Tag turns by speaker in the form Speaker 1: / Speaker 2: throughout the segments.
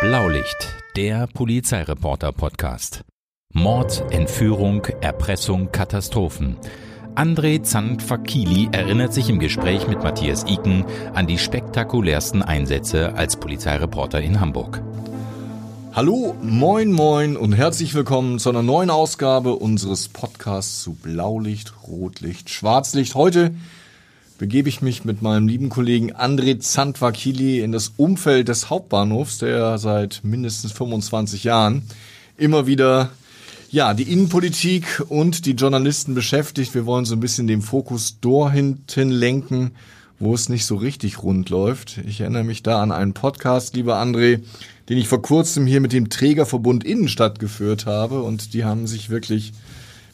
Speaker 1: Blaulicht, der Polizeireporter-Podcast. Mord, Entführung, Erpressung, Katastrophen. André Zandfakili erinnert sich im Gespräch mit Matthias Iken an die spektakulärsten Einsätze als Polizeireporter in Hamburg.
Speaker 2: Hallo, moin, moin und herzlich willkommen zu einer neuen Ausgabe unseres Podcasts zu Blaulicht, Rotlicht, Schwarzlicht. Heute begebe ich mich mit meinem lieben Kollegen André Zandvakili in das Umfeld des Hauptbahnhofs, der seit mindestens 25 Jahren immer wieder ja, die Innenpolitik und die Journalisten beschäftigt. Wir wollen so ein bisschen den Fokus dorthin lenken, wo es nicht so richtig rund läuft. Ich erinnere mich da an einen Podcast, lieber André, den ich vor kurzem hier mit dem Trägerverbund Innenstadt geführt habe und die haben sich wirklich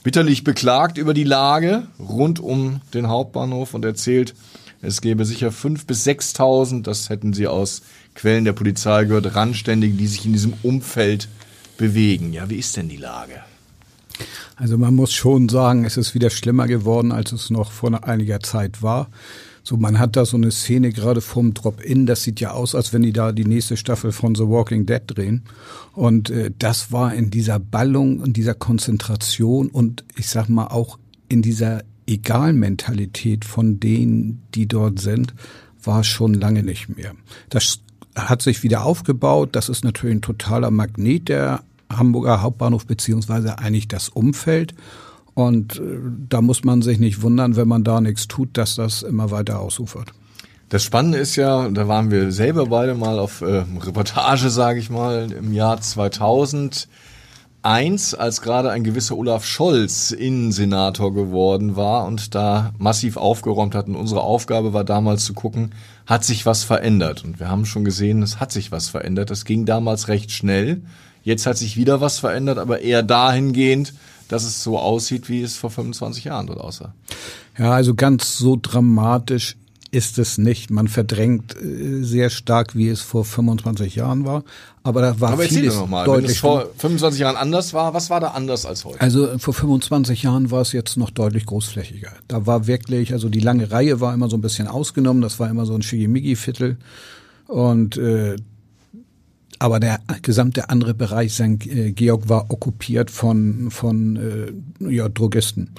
Speaker 2: bitterlich beklagt über die Lage rund um den Hauptbahnhof und erzählt, es gäbe sicher fünf bis sechstausend, das hätten sie aus Quellen der Polizei gehört, Randständige, die sich in diesem Umfeld bewegen. Ja, wie ist denn die Lage?
Speaker 3: Also man muss schon sagen, es ist wieder schlimmer geworden, als es noch vor einiger Zeit war. So, man hat da so eine Szene gerade vom Drop-In, das sieht ja aus, als wenn die da die nächste Staffel von The Walking Dead drehen. Und äh, das war in dieser Ballung, in dieser Konzentration und ich sag mal auch in dieser Egalmentalität von denen, die dort sind, war schon lange nicht mehr. Das hat sich wieder aufgebaut. Das ist natürlich ein totaler Magnet der Hamburger Hauptbahnhof beziehungsweise eigentlich das Umfeld. Und äh, da muss man sich nicht wundern, wenn man da nichts tut, dass das immer weiter ausufert.
Speaker 2: Das Spannende ist ja, da waren wir selber beide mal auf äh, Reportage, sage ich mal, im Jahr 2001, als gerade ein gewisser Olaf Scholz Innensenator geworden war und da massiv aufgeräumt hat. Und unsere Aufgabe war damals zu gucken, hat sich was verändert? Und wir haben schon gesehen, es hat sich was verändert. Das ging damals recht schnell. Jetzt hat sich wieder was verändert, aber eher dahingehend, dass es so aussieht, wie es vor 25 Jahren dort aussah.
Speaker 3: Ja, also ganz so dramatisch ist es nicht. Man verdrängt äh, sehr stark, wie es vor 25 Jahren war. Aber da war
Speaker 2: Aber
Speaker 3: vieles
Speaker 2: doch mal, deutlich. Wenn es vor 25 Jahren anders war, was war da anders als heute?
Speaker 3: Also vor 25 Jahren war es jetzt noch deutlich großflächiger. Da war wirklich, also die lange Reihe war immer so ein bisschen ausgenommen. Das war immer so ein Schigimigi-Viertel. Und äh, aber der gesamte andere Bereich St. Äh, Georg war okkupiert von, von äh, ja, Drogisten.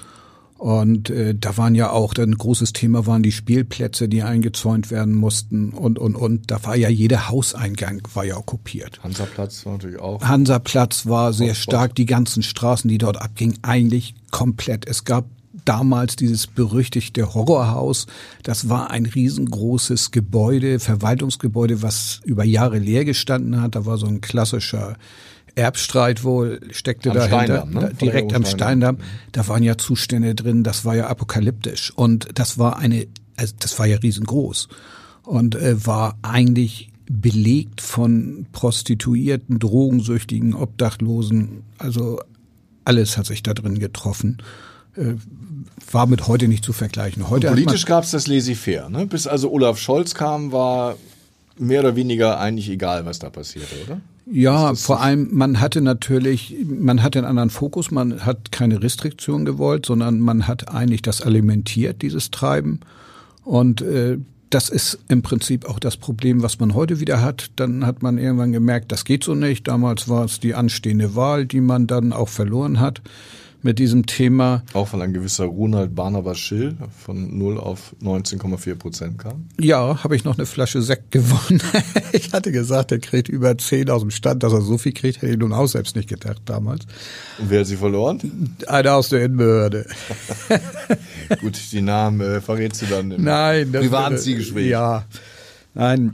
Speaker 3: Und äh, da waren ja auch, ein großes Thema waren die Spielplätze, die eingezäunt werden mussten und, und, und. Da war ja jeder Hauseingang war ja okkupiert.
Speaker 2: Hansaplatz war natürlich auch.
Speaker 3: Hansaplatz war sehr stark, die ganzen Straßen, die dort abgingen, eigentlich komplett. Es gab damals dieses berüchtigte Horrorhaus. Das war ein riesengroßes Gebäude, Verwaltungsgebäude, was über Jahre leer gestanden hat. Da war so ein klassischer Erbstreit wohl, steckte am dahinter, ne? direkt am Steindamm. Da waren ja Zustände drin, das war ja apokalyptisch. Und das war eine, also das war ja riesengroß. Und äh, war eigentlich belegt von Prostituierten, Drogensüchtigen, Obdachlosen. Also alles hat sich da drin getroffen. Äh, war mit heute nicht zu vergleichen. Heute
Speaker 2: politisch gab es das laissez-faire. Ne? Bis also Olaf Scholz kam, war mehr oder weniger eigentlich egal, was da passierte, oder?
Speaker 3: Ja, vor allem, man hatte natürlich, man hatte einen anderen Fokus, man hat keine Restriktion gewollt, sondern man hat eigentlich das alimentiert, dieses Treiben. Und äh, das ist im Prinzip auch das Problem, was man heute wieder hat. Dann hat man irgendwann gemerkt, das geht so nicht. Damals war es die anstehende Wahl, die man dann auch verloren hat mit diesem Thema.
Speaker 2: Auch weil ein gewisser Ronald Barnabas Schill von 0 auf 19,4 Prozent kam?
Speaker 3: Ja, habe ich noch eine Flasche Sekt gewonnen. ich hatte gesagt, er kriegt über 10 aus dem Stand, dass er so viel kriegt, hätte ich nun auch selbst nicht gedacht damals.
Speaker 2: Und wer hat sie verloren?
Speaker 3: Einer aus der Innenbehörde.
Speaker 2: Gut, die Namen äh, verrätst du dann
Speaker 3: im Nein,
Speaker 2: privaten Zielgespräch.
Speaker 3: Ja, nein.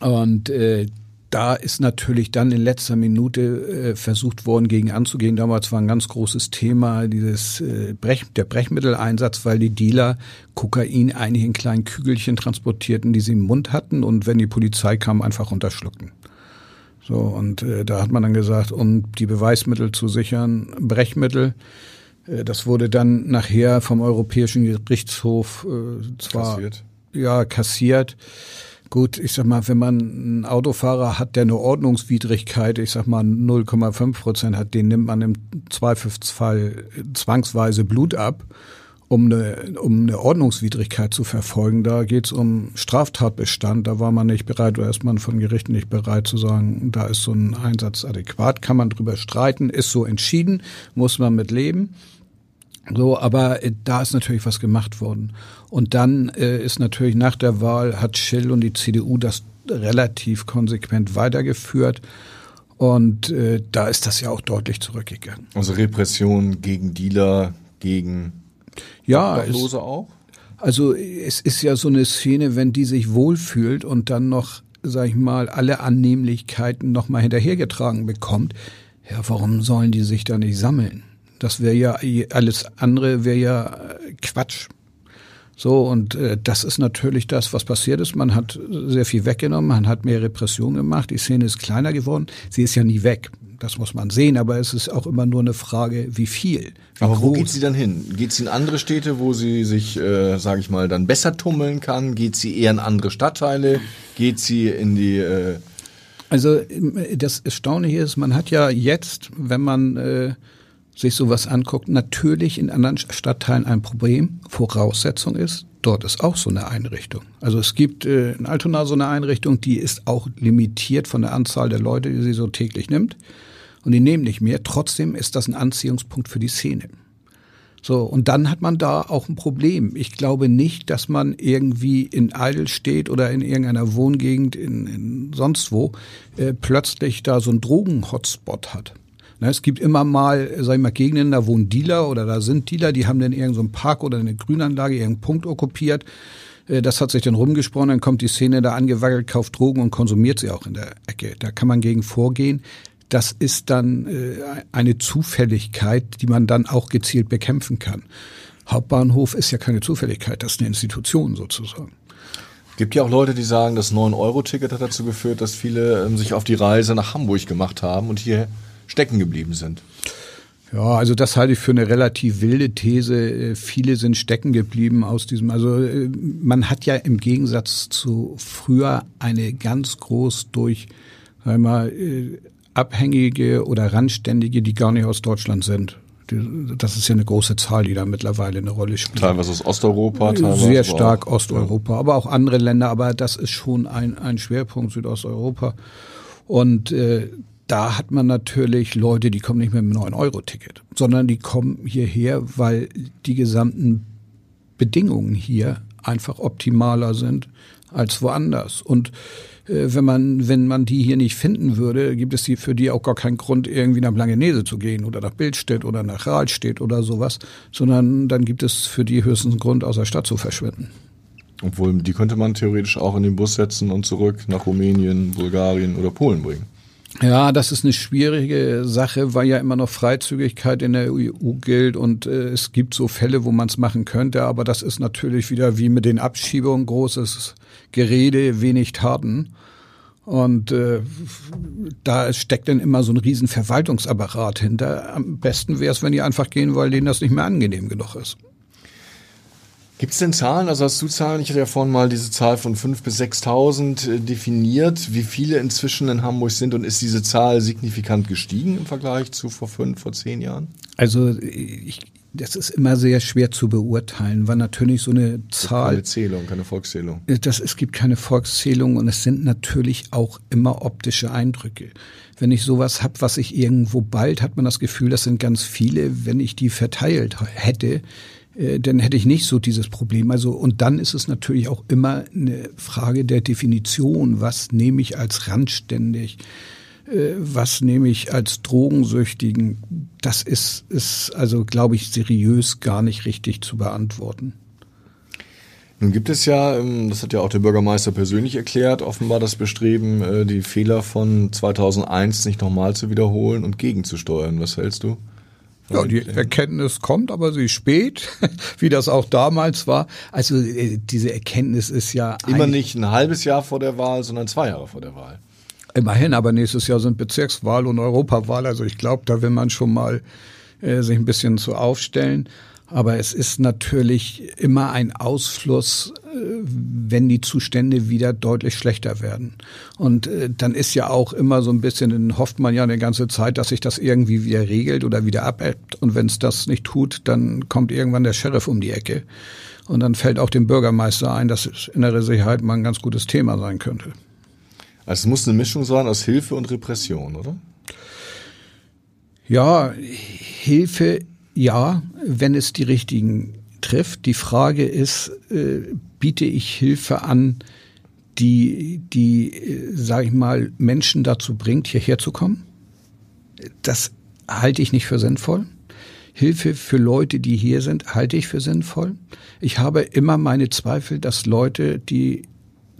Speaker 3: Und äh, da ist natürlich dann in letzter Minute äh, versucht worden, gegen anzugehen. Damals war ein ganz großes Thema dieses äh, Brech, der Brechmitteleinsatz, weil die Dealer Kokain eigentlich in kleinen Kügelchen transportierten, die sie im Mund hatten und wenn die Polizei kam, einfach unterschluckten. So, und äh, da hat man dann gesagt, um die Beweismittel zu sichern, Brechmittel. Äh, das wurde dann nachher vom Europäischen Gerichtshof äh, zwar kassiert. ja kassiert Gut, ich sag mal, wenn man einen Autofahrer hat, der eine Ordnungswidrigkeit, ich sag mal 0,5 Prozent hat, den nimmt man im Zweifelsfall zwangsweise Blut ab. um eine, um eine Ordnungswidrigkeit zu verfolgen. Da geht es um Straftatbestand. Da war man nicht bereit oder ist man von Gerichten nicht bereit zu sagen, da ist so ein Einsatz adäquat. Kann man drüber streiten, ist so entschieden, muss man mit leben. So, aber äh, da ist natürlich was gemacht worden. Und dann äh, ist natürlich nach der Wahl hat Schill und die CDU das relativ konsequent weitergeführt. Und äh, da ist das ja auch deutlich zurückgegangen.
Speaker 2: Also Repression gegen Dealer, gegen
Speaker 3: ja, Obdachlose es, auch? Also es ist ja so eine Szene, wenn die sich wohlfühlt und dann noch, sag ich mal, alle Annehmlichkeiten nochmal hinterhergetragen bekommt, ja, warum sollen die sich da nicht sammeln? Das wäre ja, alles andere wäre ja äh, Quatsch. So, und äh, das ist natürlich das, was passiert ist. Man hat sehr viel weggenommen, man hat mehr Repression gemacht, die Szene ist kleiner geworden. Sie ist ja nie weg. Das muss man sehen, aber es ist auch immer nur eine Frage, wie viel. Wie
Speaker 2: aber groß. wo geht sie dann hin? Geht sie in andere Städte, wo sie sich, äh, sage ich mal, dann besser tummeln kann? Geht sie eher in andere Stadtteile? Geht sie in die äh
Speaker 3: also das Erstaunliche ist, man hat ja jetzt, wenn man äh, sich sowas anguckt, natürlich in anderen Stadtteilen ein Problem. Voraussetzung ist, dort ist auch so eine Einrichtung. Also es gibt äh, in Altona so eine Einrichtung, die ist auch limitiert von der Anzahl der Leute, die sie so täglich nimmt und die nehmen nicht mehr. Trotzdem ist das ein Anziehungspunkt für die Szene. So, und dann hat man da auch ein Problem. Ich glaube nicht, dass man irgendwie in Eidelstedt oder in irgendeiner Wohngegend in, in sonst wo äh, plötzlich da so ein Drogen-Hotspot hat. Na, es gibt immer mal, sag ich mal, Gegenden, da wohnen Dealer oder da sind Dealer, die haben dann irgendeinen so Park oder eine Grünanlage, irgendeinen Punkt okkupiert. Äh, das hat sich dann rumgesprochen, dann kommt die Szene da angewackelt, kauft Drogen und konsumiert sie auch in der Ecke. Da kann man gegen vorgehen das ist dann äh, eine Zufälligkeit, die man dann auch gezielt bekämpfen kann. Hauptbahnhof ist ja keine Zufälligkeit, das ist eine Institution sozusagen.
Speaker 2: Gibt ja auch Leute, die sagen, das 9-Euro-Ticket hat dazu geführt, dass viele ähm, sich auf die Reise nach Hamburg gemacht haben und hier stecken geblieben sind.
Speaker 3: Ja, also das halte ich für eine relativ wilde These. Äh, viele sind stecken geblieben aus diesem. Also äh, man hat ja im Gegensatz zu früher eine ganz groß durch, sag mal, äh, Abhängige oder Randständige, die gar nicht aus Deutschland sind. Das ist ja eine große Zahl, die da mittlerweile eine Rolle spielt.
Speaker 2: Teilweise aus Osteuropa, teilweise
Speaker 3: sehr stark auch, Osteuropa, ja. aber auch andere Länder. Aber das ist schon ein, ein Schwerpunkt Südosteuropa. Und äh, da hat man natürlich Leute, die kommen nicht mit einem 9-Euro-Ticket, sondern die kommen hierher, weil die gesamten Bedingungen hier einfach optimaler sind als woanders. Und äh, wenn man, wenn man die hier nicht finden würde, gibt es die für die auch gar keinen Grund, irgendwie nach Blangenese zu gehen oder nach Bildstedt oder nach Rahlstedt oder sowas, sondern dann gibt es für die höchstens einen Grund, aus der Stadt zu verschwinden.
Speaker 2: Obwohl, die könnte man theoretisch auch in den Bus setzen und zurück nach Rumänien, Bulgarien oder Polen bringen.
Speaker 3: Ja, das ist eine schwierige Sache, weil ja immer noch Freizügigkeit in der EU gilt und äh, es gibt so Fälle, wo man es machen könnte, aber das ist natürlich wieder wie mit den Abschiebungen großes Gerede, wenig Taten. Und äh, da steckt dann immer so ein riesen Verwaltungsapparat hinter. Am besten wäre es, wenn die einfach gehen, weil denen das nicht mehr angenehm genug ist.
Speaker 2: Gibt es denn Zahlen, also hast du Zahlen, ich hatte ja vorhin mal diese Zahl von 5.000 bis 6.000 äh, definiert, wie viele inzwischen in Hamburg sind und ist diese Zahl signifikant gestiegen im Vergleich zu vor fünf, vor zehn Jahren?
Speaker 3: Also ich, das ist immer sehr schwer zu beurteilen, weil natürlich so eine Zahl.
Speaker 2: Keine Zählung, keine Volkszählung.
Speaker 3: Äh, das, es gibt keine Volkszählung und es sind natürlich auch immer optische Eindrücke. Wenn ich sowas habe, was ich irgendwo bald, hat man das Gefühl, das sind ganz viele. Wenn ich die verteilt hätte, äh, dann hätte ich nicht so dieses Problem. Also, und dann ist es natürlich auch immer eine Frage der Definition. Was nehme ich als randständig? Äh, was nehme ich als Drogensüchtigen? Das ist, ist also, glaube ich, seriös gar nicht richtig zu beantworten.
Speaker 2: Nun gibt es ja, ähm, das hat ja auch der Bürgermeister persönlich erklärt, offenbar das Bestreben, äh, die Fehler von 2001 nicht nochmal zu wiederholen und gegenzusteuern. Was hältst du?
Speaker 3: Ja, die Erkenntnis kommt, aber sie spät, wie das auch damals war. Also äh, diese Erkenntnis ist ja
Speaker 2: immer nicht ein halbes Jahr vor der Wahl, sondern zwei Jahre vor der Wahl.
Speaker 3: Immerhin, aber nächstes Jahr sind Bezirkswahl und Europawahl. Also ich glaube, da will man schon mal äh, sich ein bisschen zu aufstellen. Aber es ist natürlich immer ein Ausfluss wenn die Zustände wieder deutlich schlechter werden. Und äh, dann ist ja auch immer so ein bisschen, dann hofft man ja eine ganze Zeit, dass sich das irgendwie wieder regelt oder wieder abebbt. Und wenn es das nicht tut, dann kommt irgendwann der Sheriff um die Ecke. Und dann fällt auch dem Bürgermeister ein, dass innere Sicherheit mal ein ganz gutes Thema sein könnte.
Speaker 2: Also es muss eine Mischung sein aus Hilfe und Repression, oder?
Speaker 3: Ja, Hilfe, ja, wenn es die richtigen trifft. Die Frage ist, äh, biete ich Hilfe an, die, die, äh, sage ich mal, Menschen dazu bringt, hierher zu kommen? Das halte ich nicht für sinnvoll. Hilfe für Leute, die hier sind, halte ich für sinnvoll. Ich habe immer meine Zweifel, dass Leute, die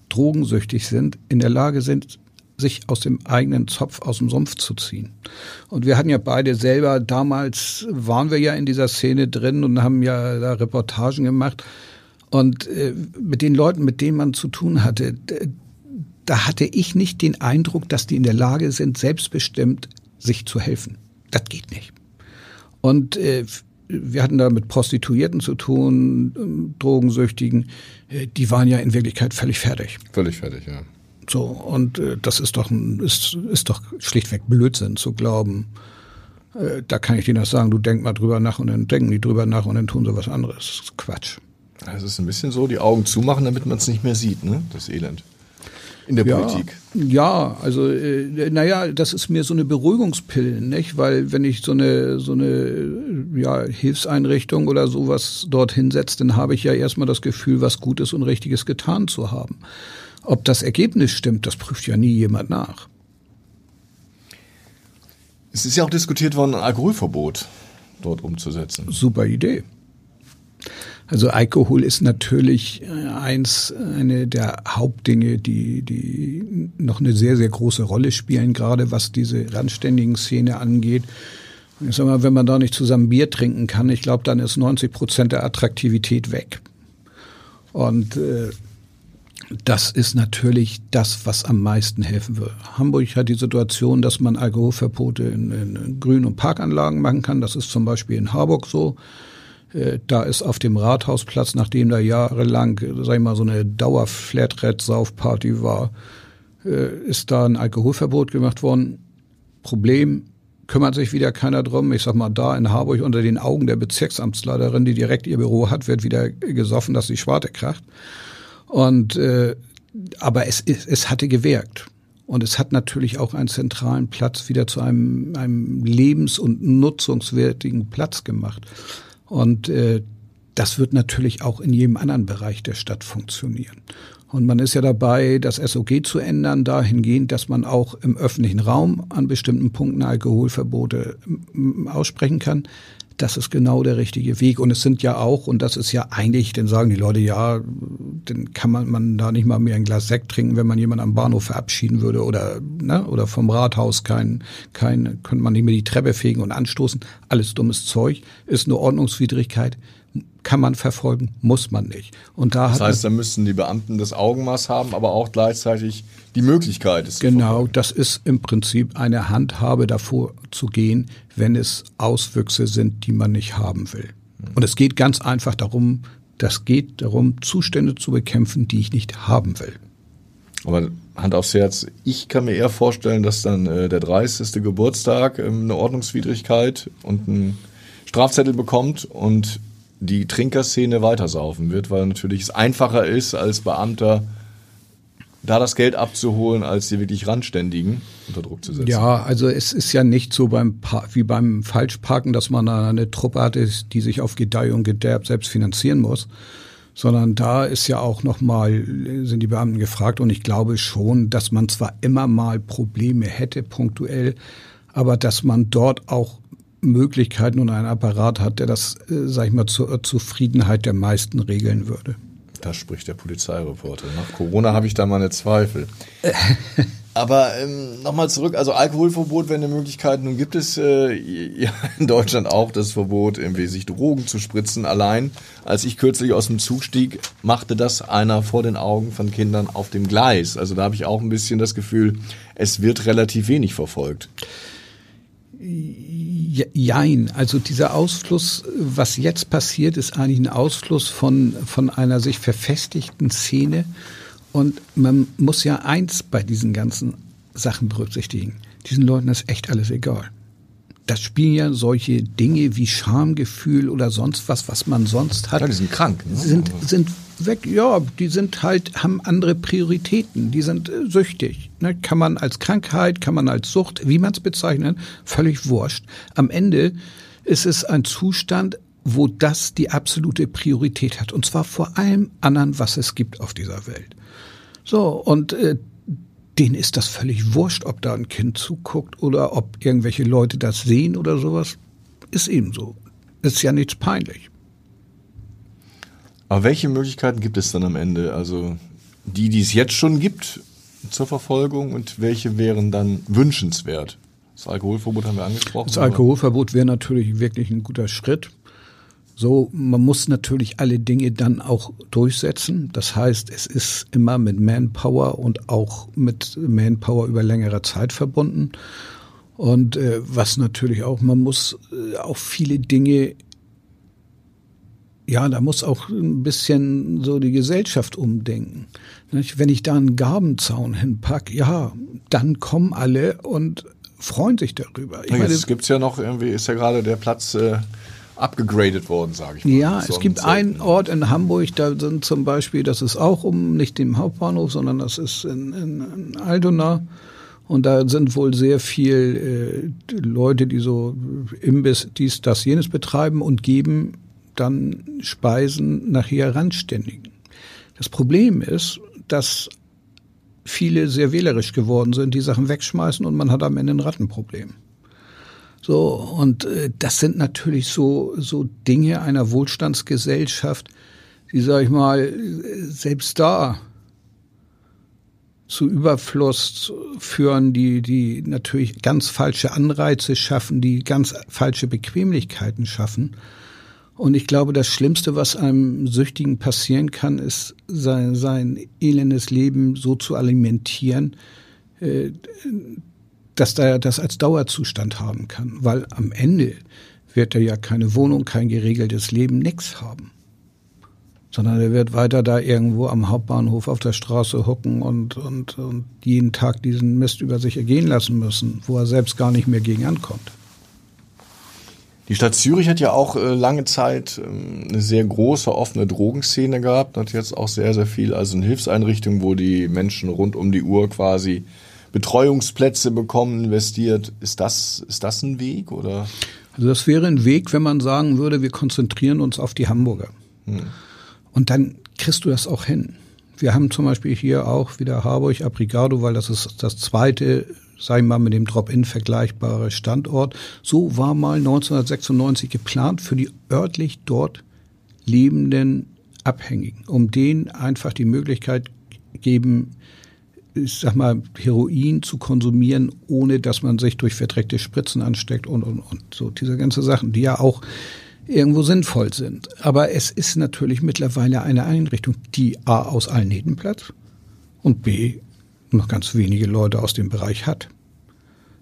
Speaker 3: drogensüchtig sind, in der Lage sind, sich aus dem eigenen Zopf aus dem Sumpf zu ziehen. Und wir hatten ja beide selber, damals waren wir ja in dieser Szene drin und haben ja da Reportagen gemacht. Und äh, mit den Leuten, mit denen man zu tun hatte, da hatte ich nicht den Eindruck, dass die in der Lage sind, selbstbestimmt sich zu helfen. Das geht nicht. Und äh, wir hatten da mit Prostituierten zu tun, ähm, Drogensüchtigen, äh, die waren ja in Wirklichkeit völlig fertig.
Speaker 2: Völlig fertig, ja.
Speaker 3: So, und äh, das ist doch, ist, ist doch schlichtweg Blödsinn zu glauben. Äh, da kann ich dir das sagen, du denk mal drüber nach und dann denken die drüber nach und dann tun sie was anderes. Quatsch.
Speaker 2: Es ist ein bisschen so, die Augen zumachen, damit man es nicht mehr sieht, ne? Das Elend. In der
Speaker 3: ja,
Speaker 2: Politik.
Speaker 3: Ja, also äh, naja, das ist mir so eine Beruhigungspille, nicht? Weil wenn ich so eine so eine ja, Hilfseinrichtung oder sowas dorthin setze, dann habe ich ja erstmal das Gefühl, was Gutes und Richtiges getan zu haben. Ob das Ergebnis stimmt, das prüft ja nie jemand nach.
Speaker 2: Es ist ja auch diskutiert worden, ein Alkoholverbot dort umzusetzen.
Speaker 3: Super Idee. Also Alkohol ist natürlich äh, eins, eine der Hauptdinge, die, die noch eine sehr, sehr große Rolle spielen, gerade was diese randständigen Szene angeht. Ich sag mal, wenn man da nicht zusammen Bier trinken kann, ich glaube, dann ist 90 Prozent der Attraktivität weg. Und äh, das ist natürlich das, was am meisten helfen würde. Hamburg hat die Situation, dass man Alkoholverbote in, in Grün- und Parkanlagen machen kann. Das ist zum Beispiel in Harburg so. Äh, da ist auf dem Rathausplatz, nachdem da jahrelang, sag ich mal, so eine Dauer-Flatrate-Saufparty war, äh, ist da ein Alkoholverbot gemacht worden. Problem, kümmert sich wieder keiner drum. Ich sag mal, da in Harburg unter den Augen der Bezirksamtsleiterin, die direkt ihr Büro hat, wird wieder gesoffen, dass die Schwarte kracht. Und äh, aber es, es, es hatte gewirkt. Und es hat natürlich auch einen zentralen Platz wieder zu einem, einem lebens- und nutzungswertigen Platz gemacht. Und äh, das wird natürlich auch in jedem anderen Bereich der Stadt funktionieren. Und man ist ja dabei, das SOG zu ändern, dahingehend, dass man auch im öffentlichen Raum an bestimmten Punkten Alkoholverbote aussprechen kann das ist genau der richtige Weg. Und es sind ja auch, und das ist ja eigentlich, dann sagen die Leute, ja, dann kann man, man da nicht mal mehr ein Glas Sekt trinken, wenn man jemanden am Bahnhof verabschieden würde oder, ne, oder vom Rathaus kein, kein, könnte man nicht mehr die Treppe fegen und anstoßen. Alles dummes Zeug, ist eine Ordnungswidrigkeit kann man verfolgen, muss man nicht. Und
Speaker 2: da das heißt, da müssen die Beamten das Augenmaß haben, aber auch gleichzeitig die Möglichkeit. Es
Speaker 3: genau, das ist im Prinzip eine Handhabe davor zu gehen, wenn es Auswüchse sind, die man nicht haben will. Und es geht ganz einfach darum, das geht darum, Zustände zu bekämpfen, die ich nicht haben will.
Speaker 2: Aber Hand aufs Herz, ich kann mir eher vorstellen, dass dann äh, der 30. Geburtstag ähm, eine Ordnungswidrigkeit und ein Strafzettel bekommt und die Trinkerszene weitersaufen wird, weil natürlich es einfacher ist, als Beamter da das Geld abzuholen, als die wirklich Randständigen unter Druck zu setzen.
Speaker 3: Ja, also es ist ja nicht so beim wie beim Falschparken, dass man eine Truppe hat, die sich auf Gedeih und Gederb selbst finanzieren muss, sondern da ist ja auch nochmal, sind die Beamten gefragt und ich glaube schon, dass man zwar immer mal Probleme hätte, punktuell, aber dass man dort auch Möglichkeiten und einen Apparat hat, der das, äh, sag ich mal, zur Zufriedenheit der meisten regeln würde.
Speaker 2: Da spricht der Polizeireporter. Nach Corona habe ich da meine Zweifel. Aber ähm, nochmal zurück, also Alkoholverbot wäre eine Möglichkeit. Nun gibt es äh, ja, in Deutschland auch das Verbot, irgendwie sich Drogen zu spritzen. Allein als ich kürzlich aus dem Zug stieg, machte das einer vor den Augen von Kindern auf dem Gleis. Also da habe ich auch ein bisschen das Gefühl, es wird relativ wenig verfolgt.
Speaker 3: Jein, also dieser Ausfluss, was jetzt passiert, ist eigentlich ein Ausfluss von, von einer sich verfestigten Szene. Und man muss ja eins bei diesen ganzen Sachen berücksichtigen. Diesen Leuten ist echt alles egal. Das spielen ja solche Dinge wie Schamgefühl oder sonst was, was man sonst hat.
Speaker 2: Ja, die sind krank.
Speaker 3: Ne? Sind, sind weg, ja, die sind halt, haben andere Prioritäten, die sind äh, süchtig. Ne? Kann man als Krankheit, kann man als Sucht, wie man es bezeichnet, völlig wurscht. Am Ende ist es ein Zustand, wo das die absolute Priorität hat. Und zwar vor allem anderen, was es gibt auf dieser Welt. So, und äh, denen ist das völlig wurscht, ob da ein Kind zuguckt oder ob irgendwelche Leute das sehen oder sowas. Ist eben so. Ist ja nichts peinlich.
Speaker 2: Aber welche Möglichkeiten gibt es dann am Ende? Also die, die es jetzt schon gibt zur Verfolgung und welche wären dann wünschenswert? Das Alkoholverbot haben wir angesprochen.
Speaker 3: Das Alkoholverbot wäre natürlich wirklich ein guter Schritt. So, man muss natürlich alle Dinge dann auch durchsetzen. Das heißt, es ist immer mit Manpower und auch mit Manpower über längere Zeit verbunden. Und äh, was natürlich auch, man muss äh, auch viele Dinge ja, da muss auch ein bisschen so die Gesellschaft umdenken. Wenn ich da einen Gabenzaun hinpack, ja, dann kommen alle und freuen sich darüber.
Speaker 2: Ich ja, meine, gibt es ja noch irgendwie, ist ja gerade der Platz äh, abgegradet worden, sage ich mal.
Speaker 3: Ja, es gibt einen Ort in Hamburg, da sind zum Beispiel, das ist auch um nicht dem Hauptbahnhof, sondern das ist in, in, in Altona. Und da sind wohl sehr viel äh, Leute, die so Imbiss, dies, das, jenes betreiben und geben dann Speisen nachher randständigen. Das Problem ist, dass viele sehr wählerisch geworden sind, die Sachen wegschmeißen und man hat am Ende ein Rattenproblem. So, und äh, das sind natürlich so, so Dinge einer Wohlstandsgesellschaft, die, sag ich mal, selbst da zu Überfluss führen, die, die natürlich ganz falsche Anreize schaffen, die ganz falsche Bequemlichkeiten schaffen. Und ich glaube, das Schlimmste, was einem Süchtigen passieren kann, ist sein, sein elendes Leben so zu alimentieren, äh, dass er das als Dauerzustand haben kann. Weil am Ende wird er ja keine Wohnung, kein geregeltes Leben, nix haben. Sondern er wird weiter da irgendwo am Hauptbahnhof auf der Straße hocken und, und, und jeden Tag diesen Mist über sich ergehen lassen müssen, wo er selbst gar nicht mehr gegen ankommt.
Speaker 2: Die Stadt Zürich hat ja auch äh, lange Zeit ähm, eine sehr große offene Drogenszene gehabt, hat jetzt auch sehr, sehr viel, also eine Hilfseinrichtung, wo die Menschen rund um die Uhr quasi Betreuungsplätze bekommen, investiert. Ist das, ist das ein Weg oder?
Speaker 3: Also das wäre ein Weg, wenn man sagen würde, wir konzentrieren uns auf die Hamburger. Hm. Und dann kriegst du das auch hin. Wir haben zum Beispiel hier auch wieder Harburg Abrigado, weil das ist das zweite sagen wir mal, mit dem Drop-In vergleichbare Standort. So war mal 1996 geplant für die örtlich dort lebenden Abhängigen, um denen einfach die Möglichkeit geben, ich sag mal, Heroin zu konsumieren, ohne dass man sich durch verdreckte Spritzen ansteckt und, und, und so diese ganze Sachen, die ja auch irgendwo sinnvoll sind. Aber es ist natürlich mittlerweile eine Einrichtung, die A aus allen Nähten Platz und B noch ganz wenige Leute aus dem Bereich hat,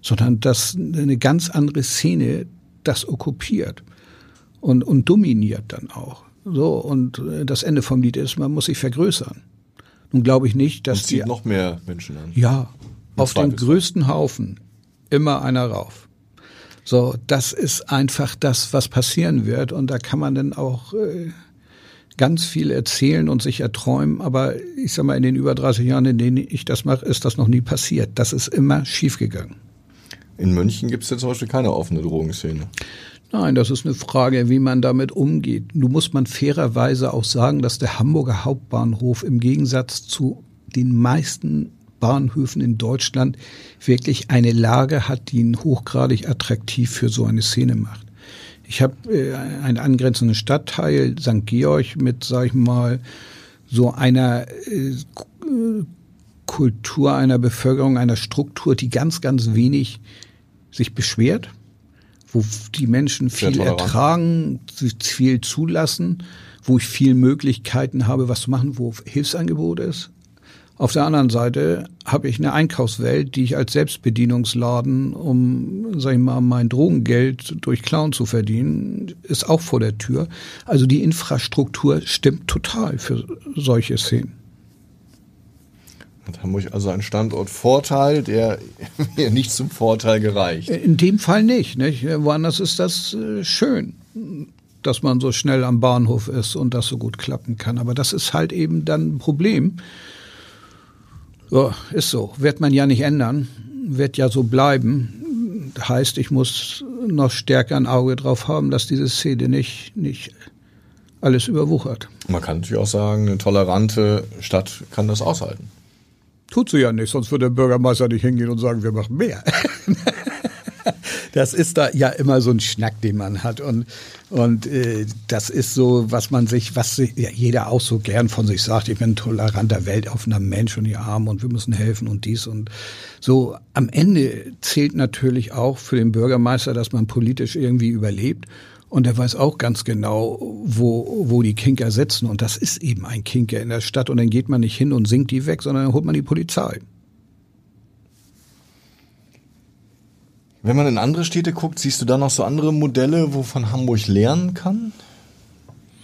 Speaker 3: sondern dass eine ganz andere Szene das okkupiert und, und dominiert dann auch. So, und äh, das Ende vom Lied ist, man muss sich vergrößern. Nun glaube ich nicht, dass
Speaker 2: und zieht die, noch mehr Menschen an.
Speaker 3: Ja, auf den größten Haufen immer einer rauf. So, das ist einfach das, was passieren wird. Und da kann man dann auch äh, ganz viel erzählen und sich erträumen, aber ich sag mal, in den über 30 Jahren, in denen ich das mache, ist das noch nie passiert. Das ist immer schiefgegangen.
Speaker 2: In München gibt es ja zum Beispiel keine offene Drogenszene.
Speaker 3: Nein, das ist eine Frage, wie man damit umgeht. Nun muss man fairerweise auch sagen, dass der Hamburger Hauptbahnhof im Gegensatz zu den meisten Bahnhöfen in Deutschland wirklich eine Lage hat, die ihn hochgradig attraktiv für so eine Szene macht. Ich habe äh, einen angrenzenden Stadtteil, St. Georg, mit, sag ich mal, so einer äh, Kultur, einer Bevölkerung, einer Struktur, die ganz, ganz wenig sich beschwert, wo die Menschen viel ertragen, viel zulassen, wo ich viel Möglichkeiten habe, was zu machen, wo Hilfsangebot ist. Auf der anderen Seite habe ich eine Einkaufswelt, die ich als Selbstbedienungsladen, um, sag ich mal, mein Drogengeld durch Clown zu verdienen, ist auch vor der Tür. Also die Infrastruktur stimmt total für solche Szenen.
Speaker 2: Hat Hamburg also einen Standortvorteil, der mir nicht zum Vorteil gereicht?
Speaker 3: In dem Fall nicht. nicht? Woanders ist das äh, schön dass man so schnell am Bahnhof ist und das so gut klappen kann. Aber das ist halt eben dann ein Problem. So, ist so. Wird man ja nicht ändern. Wird ja so bleiben. Heißt, ich muss noch stärker ein Auge drauf haben, dass diese Szene nicht, nicht alles überwuchert.
Speaker 2: Man kann natürlich auch sagen, eine tolerante Stadt kann das aushalten.
Speaker 3: Tut sie ja nicht, sonst würde der Bürgermeister nicht hingehen und sagen, wir machen mehr. das ist da ja immer so ein Schnack, den man hat. Und, und äh, das ist so, was man sich, was sich, ja, jeder auch so gern von sich sagt, ich bin ein toleranter, weltoffener Mensch und die Armen und wir müssen helfen und dies und so. Am Ende zählt natürlich auch für den Bürgermeister, dass man politisch irgendwie überlebt. Und er weiß auch ganz genau, wo, wo die Kinker sitzen. Und das ist eben ein Kinker in der Stadt. Und dann geht man nicht hin und singt die weg, sondern dann holt man die Polizei.
Speaker 2: Wenn man in andere Städte guckt, siehst du da noch so andere Modelle, wovon Hamburg lernen kann?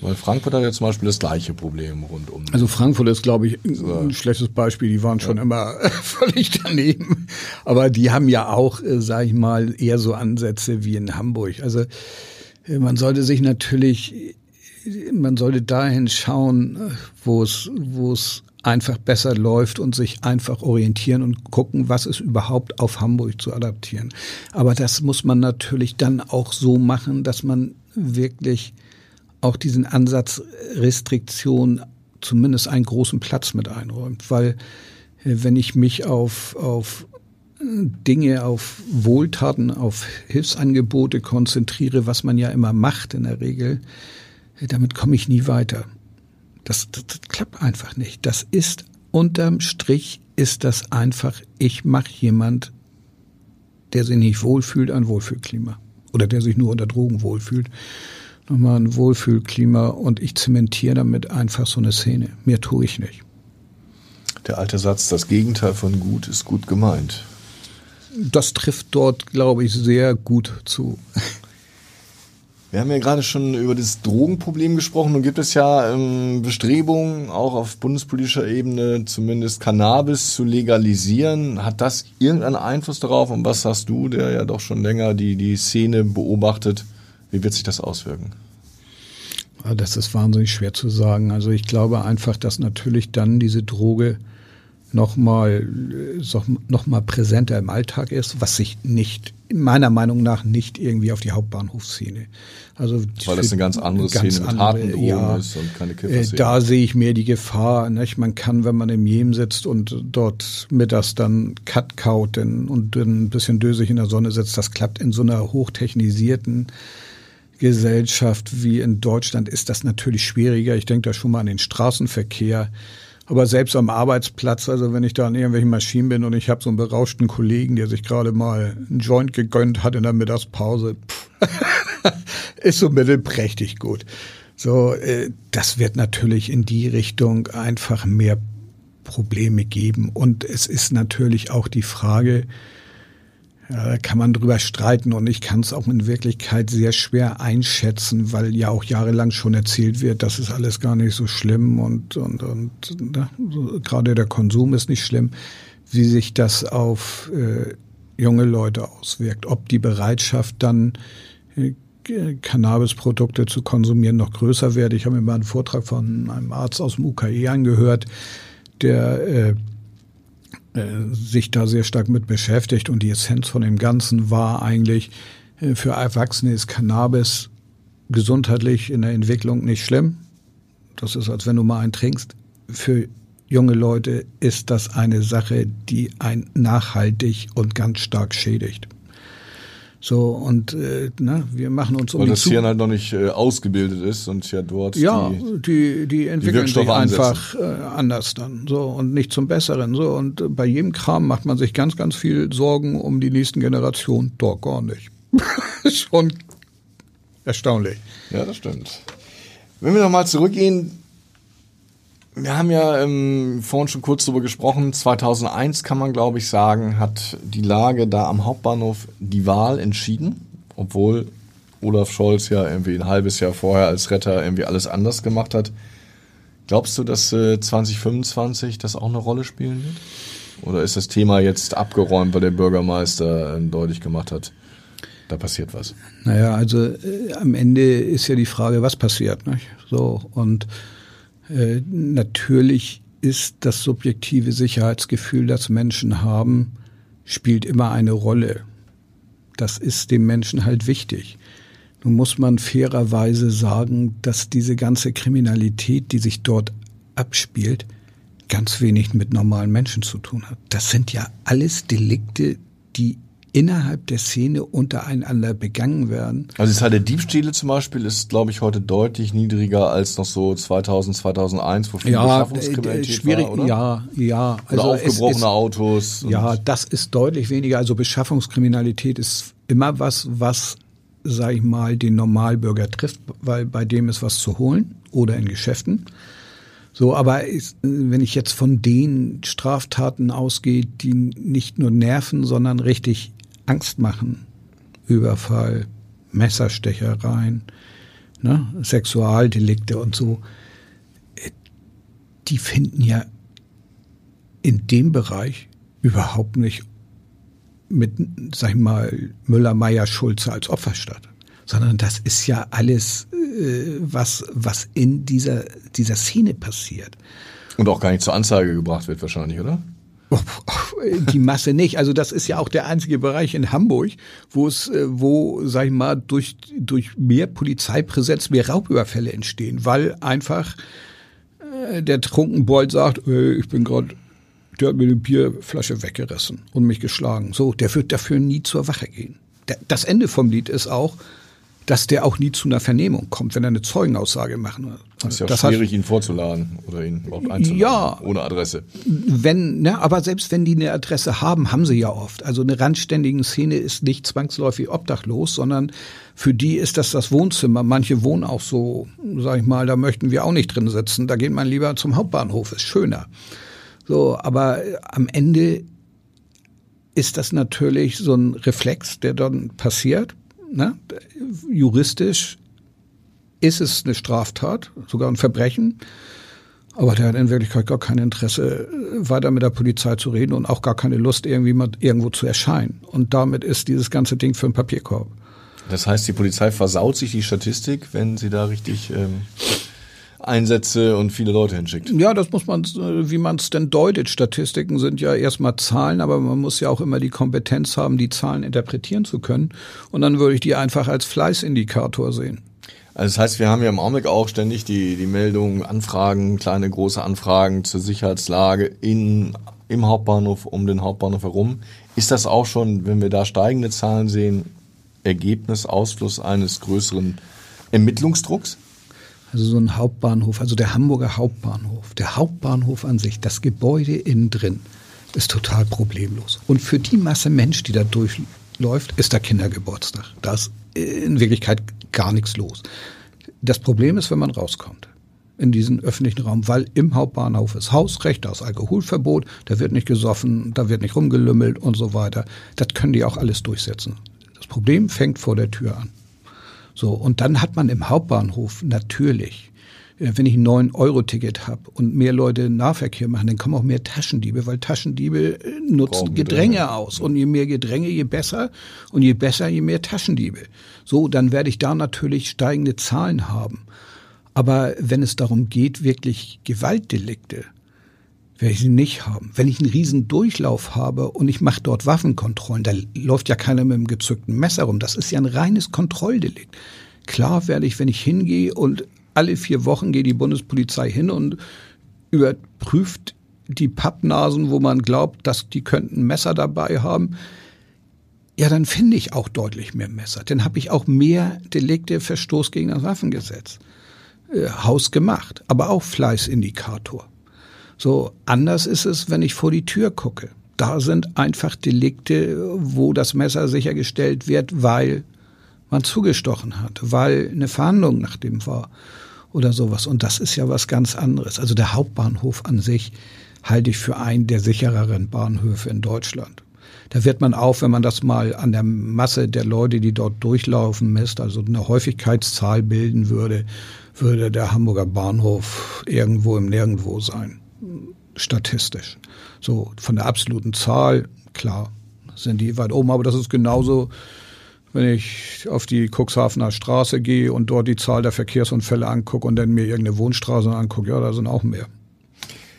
Speaker 2: Weil Frankfurt hat ja zum Beispiel das gleiche Problem rundum.
Speaker 3: Also Frankfurt ist, glaube ich, ein schlechtes Beispiel. Die waren schon ja. immer völlig daneben. Aber die haben ja auch, äh, sage ich mal, eher so Ansätze wie in Hamburg. Also äh, man sollte sich natürlich, man sollte dahin schauen, äh, wo es, wo es einfach besser läuft und sich einfach orientieren und gucken, was ist überhaupt auf Hamburg zu adaptieren. Aber das muss man natürlich dann auch so machen, dass man wirklich auch diesen Ansatz Restriktion zumindest einen großen Platz mit einräumt, weil äh, wenn ich mich auf, auf Dinge, auf Wohltaten, auf Hilfsangebote konzentriere, was man ja immer macht in der Regel, äh, damit komme ich nie weiter. Das, das, das klappt einfach nicht. Das ist unterm Strich ist das einfach, ich mache jemand, der sich nicht wohlfühlt, ein Wohlfühlklima. Oder der sich nur unter Drogen wohlfühlt. Nochmal ein Wohlfühlklima und ich zementiere damit einfach so eine Szene. Mehr tue ich nicht.
Speaker 2: Der alte Satz, das Gegenteil von gut ist gut gemeint.
Speaker 3: Das trifft dort, glaube ich, sehr gut zu.
Speaker 2: Wir haben ja gerade schon über das Drogenproblem gesprochen. Nun gibt es ja ähm, Bestrebungen, auch auf bundespolitischer Ebene zumindest Cannabis zu legalisieren. Hat das irgendeinen Einfluss darauf? Und was hast du, der ja doch schon länger die, die Szene beobachtet? Wie wird sich das auswirken?
Speaker 3: Das ist wahnsinnig schwer zu sagen. Also ich glaube einfach, dass natürlich dann diese Droge nochmal noch mal präsenter im Alltag ist, was sich nicht, meiner Meinung nach, nicht irgendwie auf die Hauptbahnhofsszene.
Speaker 2: Also Weil das eine ganz andere ganz Szene mit harten Drogen ja, ist und keine Kifferszene.
Speaker 3: Äh, da sehe ich mehr die Gefahr. Nicht? Man kann, wenn man im Jem sitzt und dort mittags dann Cut kaut und ein bisschen dösig in der Sonne sitzt, das klappt in so einer hochtechnisierten Gesellschaft wie in Deutschland ist das natürlich schwieriger. Ich denke da schon mal an den Straßenverkehr. Aber selbst am Arbeitsplatz, also wenn ich da an irgendwelchen Maschinen bin und ich habe so einen berauschten Kollegen, der sich gerade mal einen Joint gegönnt hat in der Mittagspause, ist so mittelprächtig gut. So, äh, das wird natürlich in die Richtung einfach mehr Probleme geben. Und es ist natürlich auch die Frage, da kann man drüber streiten und ich kann es auch in Wirklichkeit sehr schwer einschätzen, weil ja auch jahrelang schon erzählt wird, das ist alles gar nicht so schlimm und, und, und ne? gerade der Konsum ist nicht schlimm, wie sich das auf äh, junge Leute auswirkt, ob die Bereitschaft dann äh, Cannabisprodukte zu konsumieren noch größer wird. Ich habe mir mal einen Vortrag von einem Arzt aus dem UKE angehört, der äh, äh, sich da sehr stark mit beschäftigt und die Essenz von dem Ganzen war eigentlich, äh, für Erwachsene ist Cannabis gesundheitlich in der Entwicklung nicht schlimm. Das ist, als wenn du mal einen trinkst. Für junge Leute ist das eine Sache, die ein nachhaltig und ganz stark schädigt. So, und äh, ne, wir machen uns
Speaker 2: um Weil das Hirn halt noch nicht äh, ausgebildet ist und ja dort
Speaker 3: ja, die, die, die entwickeln die sich einfach äh, anders dann. So, und nicht zum Besseren. So, und äh, bei jedem Kram macht man sich ganz, ganz viel Sorgen um die nächsten Generationen. Doch, gar nicht. Schon erstaunlich.
Speaker 2: Ja, das stimmt. Wenn wir nochmal zurückgehen, Wir haben ja ähm, vorhin schon kurz darüber gesprochen. 2001 kann man, glaube ich, sagen, hat die Lage da am Hauptbahnhof die Wahl entschieden, obwohl Olaf Scholz ja irgendwie ein halbes Jahr vorher als Retter irgendwie alles anders gemacht hat. Glaubst du, dass äh, 2025 das auch eine Rolle spielen wird? Oder ist das Thema jetzt abgeräumt, weil der Bürgermeister äh, deutlich gemacht hat, da passiert was?
Speaker 3: Naja, also äh, am Ende ist ja die Frage, was passiert. Nicht? So und äh, natürlich ist das subjektive Sicherheitsgefühl, das Menschen haben, spielt immer eine Rolle. Das ist dem Menschen halt wichtig. Nun muss man fairerweise sagen, dass diese ganze Kriminalität, die sich dort abspielt, ganz wenig mit normalen Menschen zu tun hat. Das sind ja alles Delikte, die innerhalb der Szene untereinander begangen werden.
Speaker 2: Also die Zahl der Diebstähle zum Beispiel ist, glaube ich, heute deutlich niedriger als noch so 2000, 2001, wo viel
Speaker 3: ja,
Speaker 2: Beschaffungskriminalität
Speaker 3: schwierig,
Speaker 2: war, oder?
Speaker 3: Ja, ja.
Speaker 2: Also oder aufgebrochene
Speaker 3: ist,
Speaker 2: Autos.
Speaker 3: Ja, das ist deutlich weniger. Also Beschaffungskriminalität ist immer was, was, sag ich mal, den Normalbürger trifft, weil bei dem ist was zu holen oder in Geschäften. So, aber ist, wenn ich jetzt von den Straftaten ausgehe, die nicht nur nerven, sondern richtig Angst machen. Überfall, Messerstechereien, ne, Sexualdelikte und so. Die finden ja in dem Bereich überhaupt nicht mit, sag ich mal, Müller, Meyer, Schulze als Opfer statt. Sondern das ist ja alles, äh, was, was in dieser, dieser Szene passiert.
Speaker 2: Und auch gar nicht zur Anzeige gebracht wird wahrscheinlich, oder?
Speaker 3: Die Masse nicht. Also das ist ja auch der einzige Bereich in Hamburg, wo es, äh, wo, sag ich mal, durch, durch mehr Polizeipräsenz mehr Raubüberfälle entstehen, weil einfach äh, der Trunkenbold sagt, hey, ich bin gerade, der hat mir eine Bierflasche weggerissen und mich geschlagen. So, der wird dafür nie zur Wache gehen. Das Ende vom Lied ist auch, dass der auch nie zu einer Vernehmung kommt, wenn er eine Zeugenaussage machen will.
Speaker 2: Das ist ja das schwierig, heißt, ihn vorzuladen oder ihn überhaupt einzuladen.
Speaker 3: Ja.
Speaker 2: Ohne Adresse.
Speaker 3: Wenn, ne, aber selbst wenn die eine Adresse haben, haben sie ja oft. Also eine randständige Szene ist nicht zwangsläufig obdachlos, sondern für die ist das das Wohnzimmer. Manche wohnen auch so, sag ich mal, da möchten wir auch nicht drin sitzen. Da geht man lieber zum Hauptbahnhof, ist schöner. So, aber am Ende ist das natürlich so ein Reflex, der dann passiert ne, juristisch ist es eine Straftat, sogar ein Verbrechen. Aber der hat in Wirklichkeit gar kein Interesse, weiter mit der Polizei zu reden und auch gar keine Lust, irgendwie mal irgendwo zu erscheinen. Und damit ist dieses ganze Ding für einen Papierkorb.
Speaker 2: Das heißt, die Polizei versaut sich die Statistik, wenn sie da richtig ähm, Einsätze und viele Leute hinschickt.
Speaker 3: Ja, das muss man, wie man es denn deutet. Statistiken sind ja erstmal Zahlen, aber man muss ja auch immer die Kompetenz haben, die Zahlen interpretieren zu können. Und dann würde ich die einfach als Fleißindikator sehen.
Speaker 2: Also das heißt, wir haben ja im Augenblick auch ständig die, die Meldungen, Anfragen, kleine, große Anfragen zur Sicherheitslage in, im Hauptbahnhof, um den Hauptbahnhof herum. Ist das auch schon, wenn wir da steigende Zahlen sehen, Ergebnis, Ausfluss eines größeren Ermittlungsdrucks?
Speaker 3: Also so ein Hauptbahnhof, also der Hamburger Hauptbahnhof, der Hauptbahnhof an sich, das Gebäude innen drin ist total problemlos. Und für die Masse Mensch, die da durchläuft, ist da Kindergeburtstag. Da ist in Wirklichkeit gar nichts los. Das Problem ist, wenn man rauskommt in diesen öffentlichen Raum, weil im Hauptbahnhof ist Hausrecht, da ist Alkoholverbot, da wird nicht gesoffen, da wird nicht rumgelümmelt und so weiter. Das können die auch alles durchsetzen. Das Problem fängt vor der Tür an. So, und dann hat man im Hauptbahnhof natürlich, äh, wenn ich ein 9-Euro-Ticket habe und mehr Leute Nahverkehr machen, dann kommen auch mehr Taschendiebe, weil Taschendiebe äh, nutzen Gedränge, Gedränge aus. Und je mehr Gedränge, je besser. Und je besser, je mehr Taschendiebe. So, dann werde ich da natürlich steigende Zahlen haben. Aber wenn es darum geht, wirklich Gewaltdelikte, werde ich sie nicht haben. Wenn ich einen riesen Durchlauf habe und ich mache dort Waffenkontrollen, da läuft ja keiner mit einem gezückten Messer rum. Das ist ja ein reines Kontrolldelikt. Klar werde ich, wenn ich hingehe und alle vier Wochen geht die Bundespolizei hin und überprüft die Pappnasen, wo man glaubt, dass die könnten Messer dabei haben. Ja, dann finde ich auch deutlich mehr Messer. Dann habe ich auch mehr Delikte, Verstoß gegen das Waffengesetz. Äh, Haus gemacht, aber auch Fleißindikator. So anders ist es, wenn ich vor die Tür gucke. Da sind einfach Delikte, wo das Messer sichergestellt wird, weil man zugestochen hat, weil eine Verhandlung nach dem war. oder sowas. Und das ist ja was ganz anderes. Also der Hauptbahnhof an sich halte ich für einen der sichereren Bahnhöfe in Deutschland. Da wird man auch, wenn man das mal an der Masse der Leute, die dort durchlaufen, misst, also eine Häufigkeitszahl bilden würde, würde der Hamburger Bahnhof irgendwo im Nirgendwo sein. Statistisch. So, von der absoluten Zahl, klar, sind die weit oben, aber das ist genauso, wenn ich auf die Cuxhavener Straße gehe und dort die Zahl der Verkehrsunfälle angucke und dann mir irgendeine Wohnstraße angucke, ja, da sind auch mehr.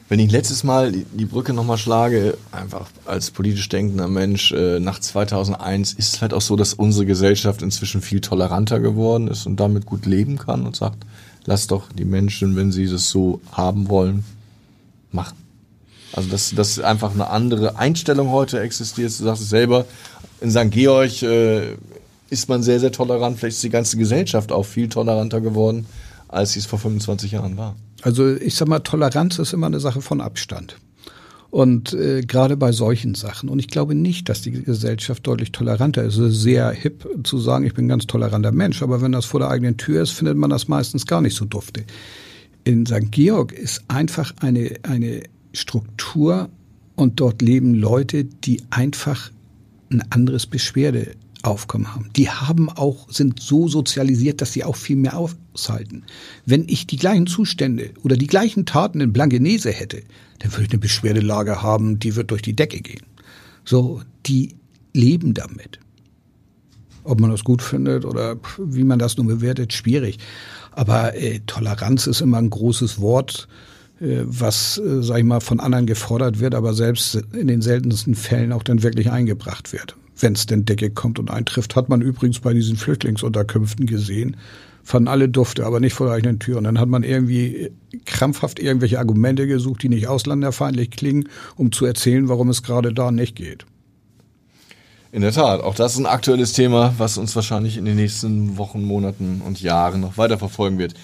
Speaker 2: Wenn ich letztes Mal die Brücke nochmal schlage, einfach als politisch denkender Mensch, äh, nach 2001 ist es halt auch so, dass unsere Gesellschaft inzwischen viel toleranter geworden ist und damit gut leben kann und sagt, lass doch die Menschen, wenn sie das so haben wollen, machen. Also dass, dass einfach eine andere Einstellung heute existiert. Du sagst es selber, in St. Georg äh, ist man sehr, sehr tolerant. Vielleicht ist die ganze Gesellschaft auch viel toleranter geworden, als sie es vor 25 Jahren war.
Speaker 3: Also ich sag mal, Toleranz ist immer eine Sache von Abstand. Und äh, gerade bei solchen Sachen. Und ich glaube nicht, dass die Gesellschaft deutlich toleranter ist. Es ist sehr hip zu sagen, ich bin ein ganz toleranter Mensch. Aber wenn das vor der eigenen Tür ist, findet man das meistens gar nicht so dufte. In St. Georg ist einfach eine, eine Struktur und dort leben Leute, die einfach ein anderes Beschwerde Aufkommen haben. Die haben auch, sind so sozialisiert, dass sie auch viel mehr aushalten. Wenn ich die gleichen Zustände oder die gleichen Taten in Blankenese hätte, dann würde ich eine Beschwerdelage haben, die wird durch die Decke gehen. So, die leben damit. Ob man das gut findet oder wie man das nun bewertet, schwierig. Aber äh, Toleranz ist immer ein großes Wort, äh, was, äh, sag ich mal, von anderen gefordert wird, aber selbst in den seltensten Fällen auch dann wirklich eingebracht wird wenn es denn Decke kommt und eintrifft, hat man übrigens bei diesen Flüchtlingsunterkünften gesehen, fanden alle Dufte, aber nicht vor der eigenen Tür. Und dann hat man irgendwie krampfhaft irgendwelche Argumente gesucht, die nicht ausländerfeindlich klingen, um zu erzählen, warum es gerade da nicht geht.
Speaker 2: In der Tat, auch das ist ein aktuelles Thema, was uns wahrscheinlich in den nächsten Wochen, Monaten und Jahren noch weiter verfolgen wird.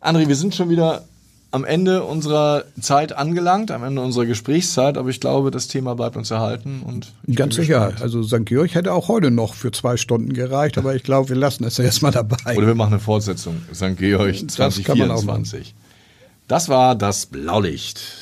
Speaker 2: André, wir sind schon wieder am Ende unserer Zeit angelangt, am Ende unserer Gesprächszeit, aber ich glaube, das Thema bleibt uns erhalten und
Speaker 3: ganz sicher. Also St. Georg hätte auch heute noch für zwei Stunden gereicht, aber ich glaube, wir lassen es erstmal dabei.
Speaker 2: Oder wir machen eine Fortsetzung. St. Georg 2024. Das, das war das Blaulicht.